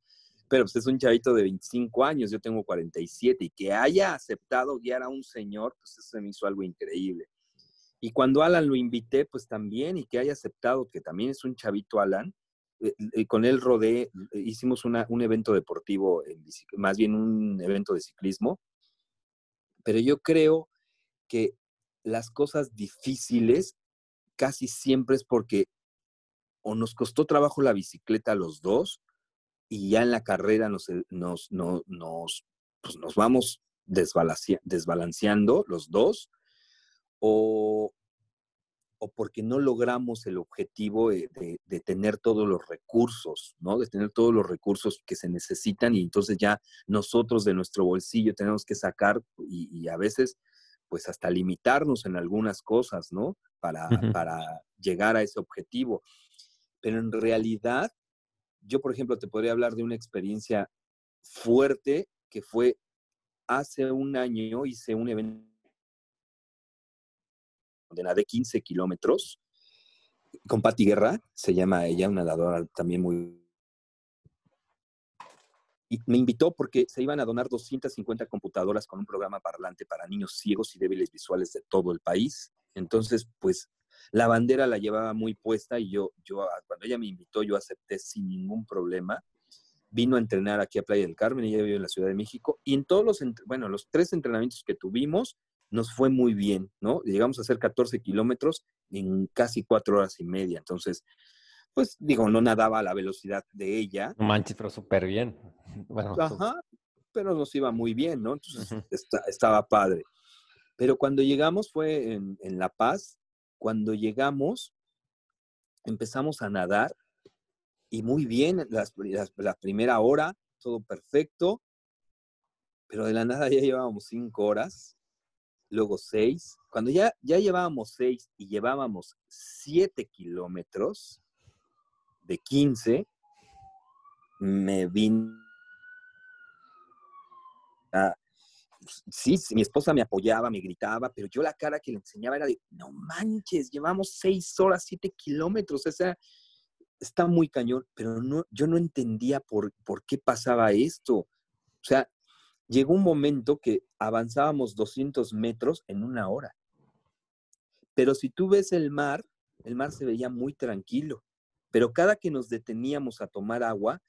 Pero pues es un chavito de 25 años, yo tengo 47, y que haya aceptado guiar a un señor, pues eso me hizo algo increíble. Y cuando Alan lo invité, pues también, y que haya aceptado, que también es un chavito Alan, eh, eh, con él rodé, hicimos una, un evento deportivo, más bien un evento de ciclismo, pero yo creo que las cosas difíciles casi siempre es porque o nos costó trabajo la bicicleta a los dos y ya en la carrera nos, nos, nos, nos, pues nos vamos desbalanceando los dos o, o, porque no logramos el objetivo de, de, de, tener todos los recursos, ¿no? De tener todos los recursos que se necesitan y entonces ya nosotros de nuestro bolsillo tenemos que sacar y, y a veces pues hasta limitarnos en algunas cosas, ¿no? Para, uh -huh. para llegar a ese objetivo. Pero en realidad, yo, por ejemplo, te podría hablar de una experiencia fuerte que fue hace un año, hice un evento de nadé 15 kilómetros con Patti Guerra, se llama ella, una nadadora también muy... Y me invitó porque se iban a donar 250 computadoras con un programa parlante para niños ciegos y débiles visuales de todo el país. Entonces, pues la bandera la llevaba muy puesta y yo, yo cuando ella me invitó, yo acepté sin ningún problema. Vino a entrenar aquí a Playa del Carmen, ella vive en la Ciudad de México, y en todos los, bueno, los tres entrenamientos que tuvimos, nos fue muy bien, ¿no? Llegamos a hacer 14 kilómetros en casi cuatro horas y media. Entonces, pues digo, no nadaba a la velocidad de ella. No manches, pero súper bien. Bueno, Ajá, pero nos iba muy bien, ¿no? Entonces estaba padre. Pero cuando llegamos fue en, La Paz, cuando llegamos empezamos a nadar y muy bien, la primera hora, todo perfecto, pero de la nada ya llevábamos cinco horas luego seis. Cuando ya, ya llevábamos seis y llevábamos siete kilómetros de 15, me vine sí, mi esposa me apoyaba, me gritaba, pero yo la cara que le enseñaba era de, no manches, llevamos seis horas, siete kilómetros, o sea, está muy cañón, pero no, yo no entendía por, por qué pasaba esto. O sea, llegó un momento que avanzábamos 200 metros en una hora. Pero si tú ves el mar, el mar se veía muy tranquilo. Pero cada que nos deteníamos a tomar agua,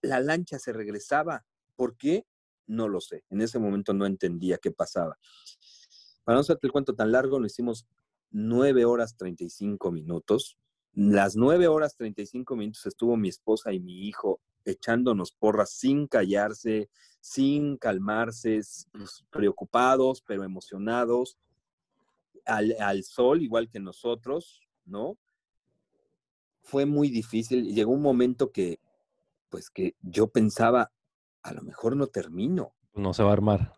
la lancha se regresaba. ¿Por qué? No lo sé. En ese momento no entendía qué pasaba. Para no hacerte el cuento tan largo, lo hicimos 9 horas 35 minutos. Las 9 horas 35 minutos estuvo mi esposa y mi hijo echándonos porras sin callarse, sin calmarse, pues, preocupados, pero emocionados, al, sol, igual que nosotros, ¿no? Fue muy difícil. Llegó un momento que, pues que yo pensaba, a lo mejor no termino. No se va a armar.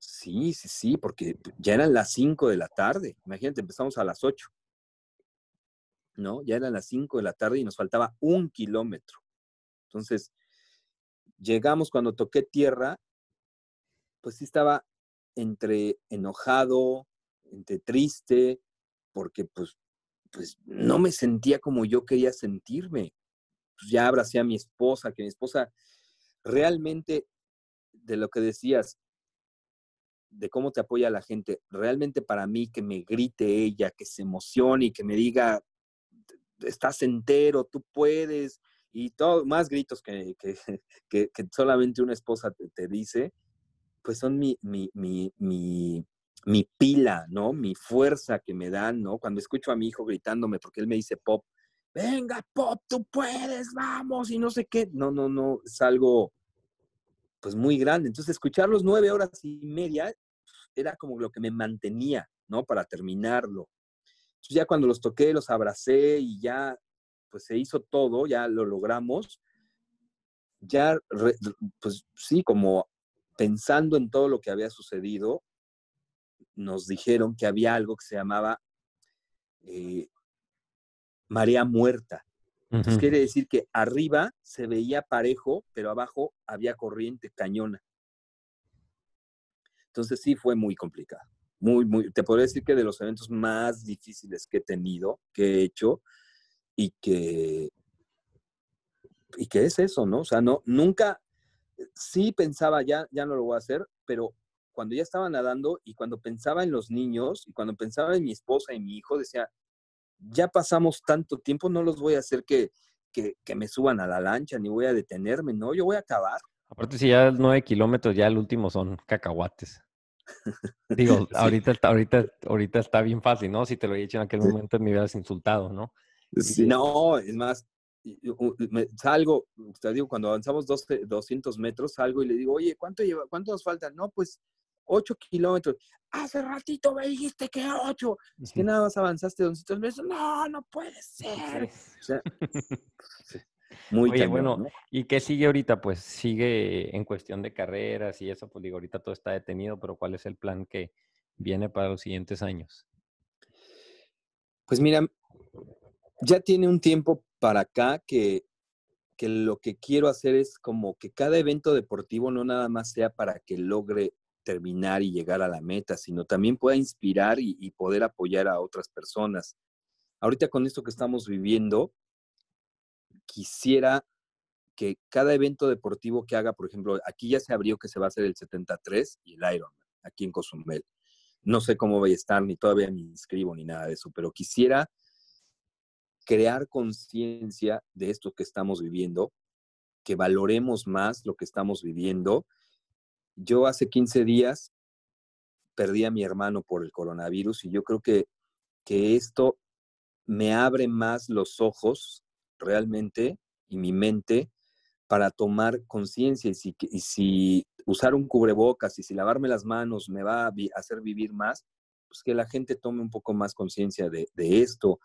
Sí, sí, sí, porque ya eran las 5 de la tarde. Imagínate, empezamos a las 8. ¿No? Ya eran las 5 de la tarde y nos faltaba un kilómetro. Entonces, llegamos cuando toqué tierra, pues sí estaba entre enojado, entre triste, porque pues, pues no me sentía como yo quería sentirme. Pues ya abracé a mi esposa, que mi esposa realmente, de lo que decías, de cómo te apoya la gente, realmente para mí que me grite ella, que se emocione y que me diga, estás entero, tú puedes, y todo, más gritos que, que, que, solamente una esposa te, dice, pues son mi, mi, mi, mi, mi pila, ¿no? Mi fuerza que me dan, ¿no? Cuando escucho a mi hijo gritándome, porque él me dice, Pop, venga, Pop, tú puedes, vamos, y no sé qué. No, no, no, es algo, pues muy grande. Entonces, escuchar los nueve horas y media era como lo que me mantenía, ¿no? Para terminarlo. Entonces, ya cuando los toqué, los abracé y ya pues se hizo todo, ya lo logramos. Ya, pues sí, como pensando en todo lo que había sucedido, nos dijeron que había algo que se llamaba eh, marea muerta. Entonces quiere decir que arriba se veía parejo, pero abajo había corriente cañona. Entonces sí fue muy complicado. Muy, muy, te podría decir que de los eventos más difíciles que he tenido, que he hecho, y que, y que es eso, ¿no? O sea, no, nunca, sí pensaba, ya, ya no lo voy a hacer, pero cuando ya estaba nadando y cuando pensaba en los niños y cuando pensaba en mi esposa y mi hijo, decía, ya pasamos tanto tiempo, no los voy a hacer que, que, que me suban a la lancha, ni voy a detenerme, no, yo voy a acabar. Aparte, si ya nueve kilómetros, ya el último son cacahuates. Digo, ahorita, ahorita, ahorita está bien fácil, ¿no? Si te lo he dicho en aquel momento me hubieras insultado, ¿no? No, es más, salgo, te digo, cuando avanzamos 200 metros, salgo y le digo, oye, ¿cuánto lleva, cuánto nos falta? No, pues 8 kilómetros. Hace ratito me dijiste que 8. Es que nada más avanzaste 200 metros. No, no puede ser. muy Oye, bueno, ¿y qué sigue ahorita? Pues sigue en cuestión de carreras y eso, pues digo, ahorita todo está detenido, pero ¿cuál es el plan que viene para los siguientes años? Pues mira, ya tiene un tiempo para acá que, que lo que quiero hacer es como que cada evento deportivo no nada más sea para que logre terminar y llegar a la meta, sino también pueda inspirar y, poder apoyar a otras personas. ahorita con esto que estamos viviendo, quisiera que cada evento deportivo que haga, por ejemplo, aquí ya se abrió que se va a hacer el 73 y el Ironman, aquí en Cozumel. No sé cómo voy a estar, ni todavía me inscribo, ni nada de eso, pero quisiera crear conciencia de esto que estamos viviendo, que valoremos más lo que estamos viviendo. Yo hace 15 días perdí a mi hermano por el coronavirus y yo creo que, que esto me abre más los ojos realmente y mi mente para tomar conciencia y si, usar un cubrebocas y si lavarme las manos me va a hacer vivir más, pues que la gente tome un poco más conciencia de, de esto,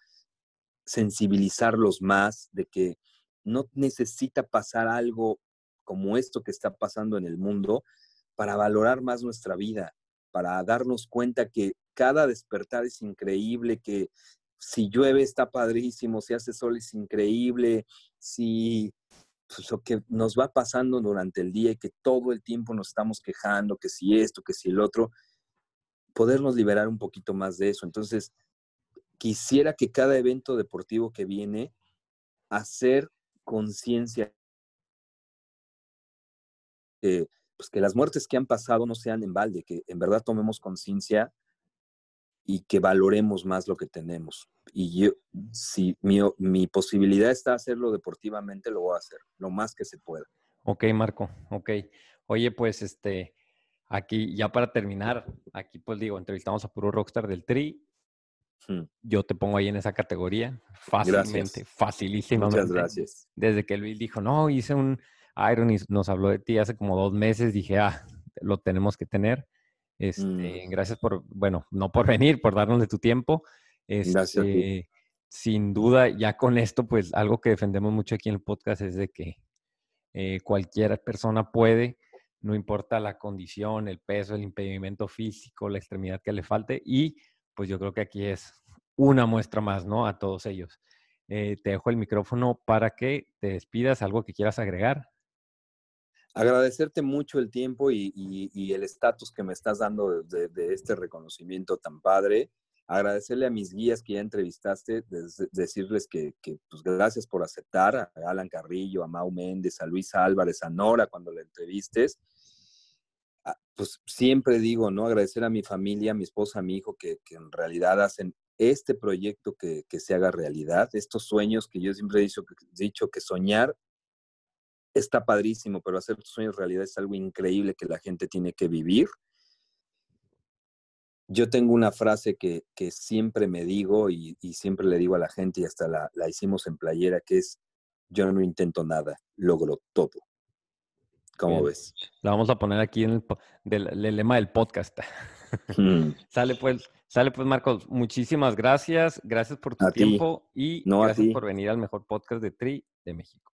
sensibilizarlos más de que no necesita pasar algo como esto que está pasando en el mundo para valorar más nuestra vida, para darnos cuenta que cada despertar es increíble, que si llueve está padrísimo, si hace sol es increíble, si pues, lo que nos va pasando durante el día y que todo el tiempo nos estamos quejando, que si esto, que si el otro, podernos liberar un poquito más de eso. Entonces, quisiera que cada evento deportivo que viene, hacer conciencia, pues que las muertes que han pasado no sean en balde, que en verdad tomemos conciencia y que valoremos más lo que tenemos. Y yo, si mi, mi, posibilidad está hacerlo deportivamente, lo voy a hacer, lo más que se pueda. Ok, Marco, ok. Oye, pues este, aquí ya para terminar, aquí pues digo, entrevistamos a puro rockstar del Tri. Hmm. Yo te pongo ahí en esa categoría fácilmente, facilísimamente. Muchas gracias. Desde que Luis dijo, no, hice un Iron y nos habló de ti hace como dos meses, dije, ah, lo tenemos que tener. Este, mm. Gracias por, bueno, no por venir, por darnos de tu tiempo. Este, sin duda, ya con esto, pues algo que defendemos mucho aquí en el podcast es de que eh, cualquier persona puede, no importa la condición, el peso, el impedimento físico, la extremidad que le falte. Y pues yo creo que aquí es una muestra más, ¿no? A todos ellos. Eh, te dejo el micrófono para que te despidas, algo que quieras agregar agradecerte mucho el tiempo y, el estatus que me estás dando de, este reconocimiento tan padre. Agradecerle a mis guías que ya entrevistaste, decirles que, pues, gracias por aceptar, a Alan Carrillo, a Mau Méndez, a Luis Álvarez, a Nora cuando la entrevistes. Ah, pues siempre digo, ¿no? Agradecer a mi familia, a mi esposa, a mi hijo, que, en realidad hacen este proyecto que, se haga realidad, estos sueños que yo siempre he dicho, dicho que soñar está padrísimo, pero hacer tus sueños realidad es algo increíble que la gente tiene que vivir. Yo tengo una frase que, siempre me digo y, siempre le digo a la gente y hasta la, hicimos en playera, que es, yo no intento nada, logro todo. ¿Cómo ves? La vamos a poner aquí en el, lema del podcast. Mm. sale pues, sale pues Marcos, muchísimas gracias, gracias por tu tiempo y gracias por venir al mejor podcast de Tri de México.